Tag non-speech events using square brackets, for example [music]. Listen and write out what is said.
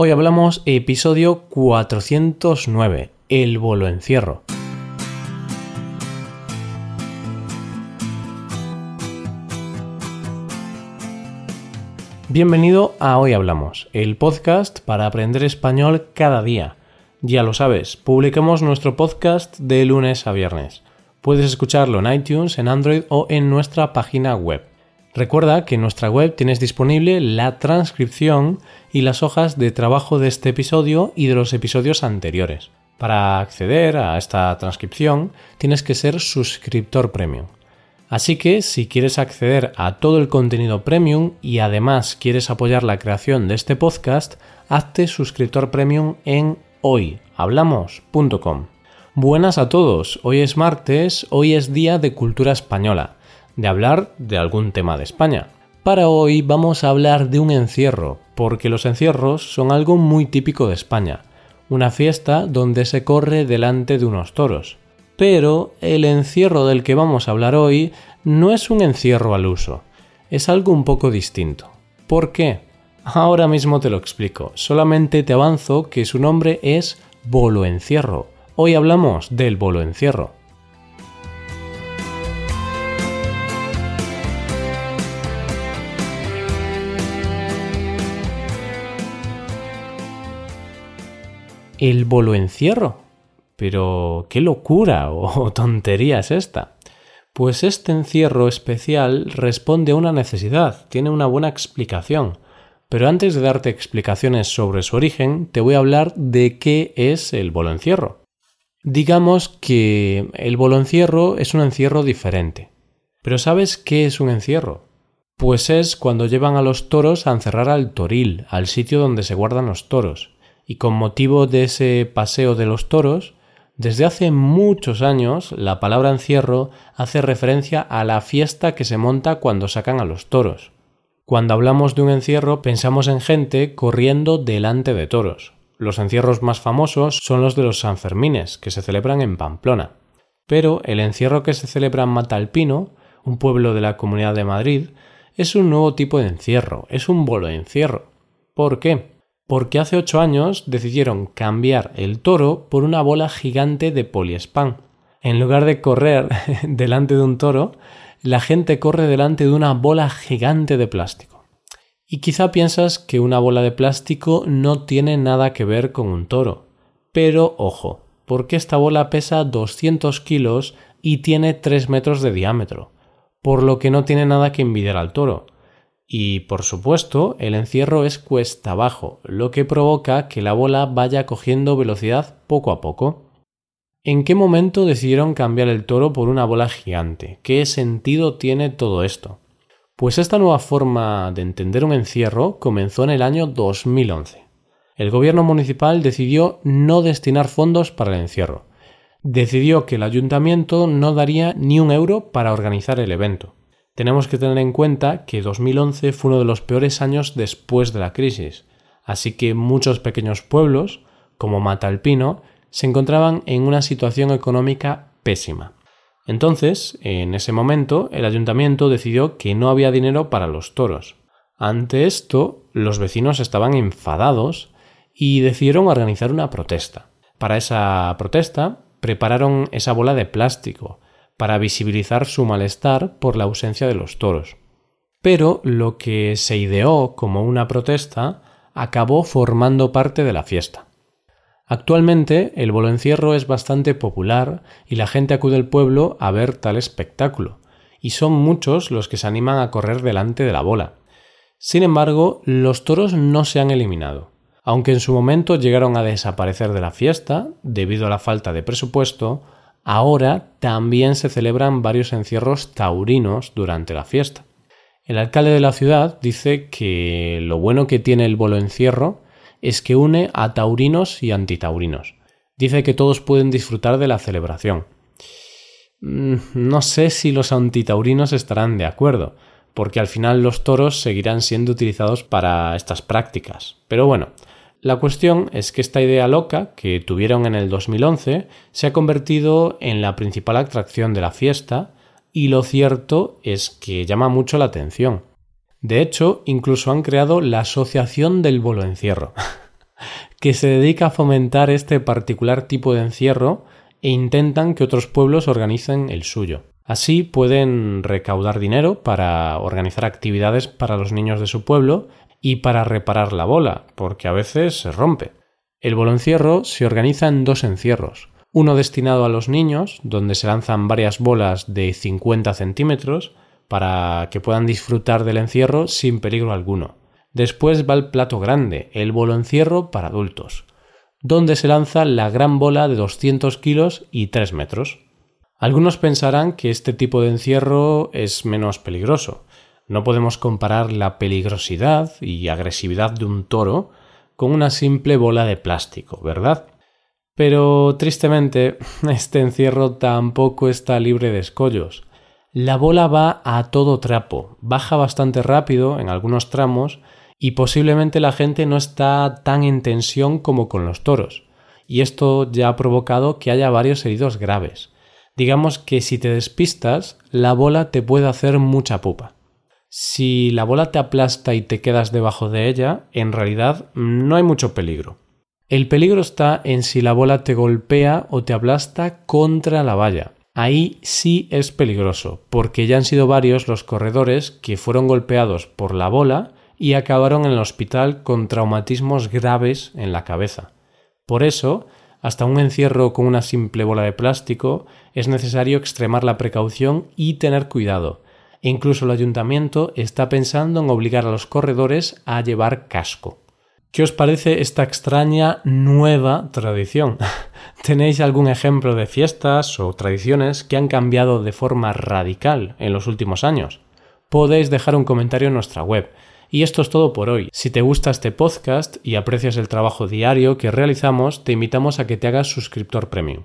Hoy hablamos episodio 409, el bolo encierro. Bienvenido a Hoy Hablamos, el podcast para aprender español cada día. Ya lo sabes, publicamos nuestro podcast de lunes a viernes. Puedes escucharlo en iTunes, en Android o en nuestra página web. Recuerda que en nuestra web tienes disponible la transcripción y las hojas de trabajo de este episodio y de los episodios anteriores. Para acceder a esta transcripción tienes que ser suscriptor premium. Así que si quieres acceder a todo el contenido premium y además quieres apoyar la creación de este podcast, hazte suscriptor premium en hoyhablamos.com. Buenas a todos, hoy es martes, hoy es día de cultura española de hablar de algún tema de España. Para hoy vamos a hablar de un encierro, porque los encierros son algo muy típico de España, una fiesta donde se corre delante de unos toros. Pero el encierro del que vamos a hablar hoy no es un encierro al uso, es algo un poco distinto. ¿Por qué? Ahora mismo te lo explico, solamente te avanzo que su nombre es bolo encierro. Hoy hablamos del bolo encierro. El bolo encierro. Pero qué locura o tontería es esta. Pues este encierro especial responde a una necesidad, tiene una buena explicación. Pero antes de darte explicaciones sobre su origen, te voy a hablar de qué es el bolo encierro. Digamos que el bolo encierro es un encierro diferente. Pero ¿sabes qué es un encierro? Pues es cuando llevan a los toros a encerrar al toril, al sitio donde se guardan los toros y con motivo de ese paseo de los toros, desde hace muchos años la palabra encierro hace referencia a la fiesta que se monta cuando sacan a los toros. Cuando hablamos de un encierro pensamos en gente corriendo delante de toros. Los encierros más famosos son los de los Sanfermines, que se celebran en Pamplona. Pero el encierro que se celebra en Matalpino, un pueblo de la Comunidad de Madrid, es un nuevo tipo de encierro, es un bolo encierro. ¿Por qué? Porque hace ocho años decidieron cambiar el toro por una bola gigante de poliespan. En lugar de correr [laughs] delante de un toro, la gente corre delante de una bola gigante de plástico. Y quizá piensas que una bola de plástico no tiene nada que ver con un toro. Pero ojo, porque esta bola pesa 200 kilos y tiene 3 metros de diámetro, por lo que no tiene nada que envidiar al toro y por supuesto, el encierro es cuesta abajo, lo que provoca que la bola vaya cogiendo velocidad poco a poco. ¿En qué momento decidieron cambiar el toro por una bola gigante? ¿Qué sentido tiene todo esto? Pues esta nueva forma de entender un encierro comenzó en el año 2011. El gobierno municipal decidió no destinar fondos para el encierro. Decidió que el ayuntamiento no daría ni un euro para organizar el evento tenemos que tener en cuenta que 2011 fue uno de los peores años después de la crisis, así que muchos pequeños pueblos, como Matalpino, se encontraban en una situación económica pésima. Entonces, en ese momento, el ayuntamiento decidió que no había dinero para los toros. Ante esto, los vecinos estaban enfadados y decidieron organizar una protesta. Para esa protesta, prepararon esa bola de plástico, para visibilizar su malestar por la ausencia de los toros. Pero lo que se ideó como una protesta acabó formando parte de la fiesta. Actualmente el bolo encierro es bastante popular y la gente acude al pueblo a ver tal espectáculo, y son muchos los que se animan a correr delante de la bola. Sin embargo, los toros no se han eliminado. Aunque en su momento llegaron a desaparecer de la fiesta, debido a la falta de presupuesto, Ahora también se celebran varios encierros taurinos durante la fiesta. El alcalde de la ciudad dice que lo bueno que tiene el bolo encierro es que une a taurinos y antitaurinos. Dice que todos pueden disfrutar de la celebración. Mm, no sé si los antitaurinos estarán de acuerdo, porque al final los toros seguirán siendo utilizados para estas prácticas. Pero bueno, la cuestión es que esta idea loca que tuvieron en el 2011 se ha convertido en la principal atracción de la fiesta y lo cierto es que llama mucho la atención. De hecho, incluso han creado la Asociación del Bolo Encierro. [laughs] que se dedica a fomentar este particular tipo de encierro e intentan que otros pueblos organicen el suyo. Así pueden recaudar dinero para organizar actividades para los niños de su pueblo y para reparar la bola, porque a veces se rompe. El boloncierro se organiza en dos encierros, uno destinado a los niños, donde se lanzan varias bolas de 50 centímetros para que puedan disfrutar del encierro sin peligro alguno. Después va el plato grande, el boloncierro para adultos, donde se lanza la gran bola de 200 kilos y 3 metros. Algunos pensarán que este tipo de encierro es menos peligroso. No podemos comparar la peligrosidad y agresividad de un toro con una simple bola de plástico, ¿verdad? Pero tristemente, [laughs] este encierro tampoco está libre de escollos. La bola va a todo trapo, baja bastante rápido en algunos tramos y posiblemente la gente no está tan en tensión como con los toros. Y esto ya ha provocado que haya varios heridos graves. Digamos que si te despistas, la bola te puede hacer mucha pupa. Si la bola te aplasta y te quedas debajo de ella, en realidad no hay mucho peligro. El peligro está en si la bola te golpea o te aplasta contra la valla. Ahí sí es peligroso, porque ya han sido varios los corredores que fueron golpeados por la bola y acabaron en el hospital con traumatismos graves en la cabeza. Por eso, hasta un encierro con una simple bola de plástico es necesario extremar la precaución y tener cuidado. Incluso el ayuntamiento está pensando en obligar a los corredores a llevar casco. ¿Qué os parece esta extraña nueva tradición? [laughs] ¿Tenéis algún ejemplo de fiestas o tradiciones que han cambiado de forma radical en los últimos años? Podéis dejar un comentario en nuestra web. Y esto es todo por hoy. Si te gusta este podcast y aprecias el trabajo diario que realizamos, te invitamos a que te hagas suscriptor premium.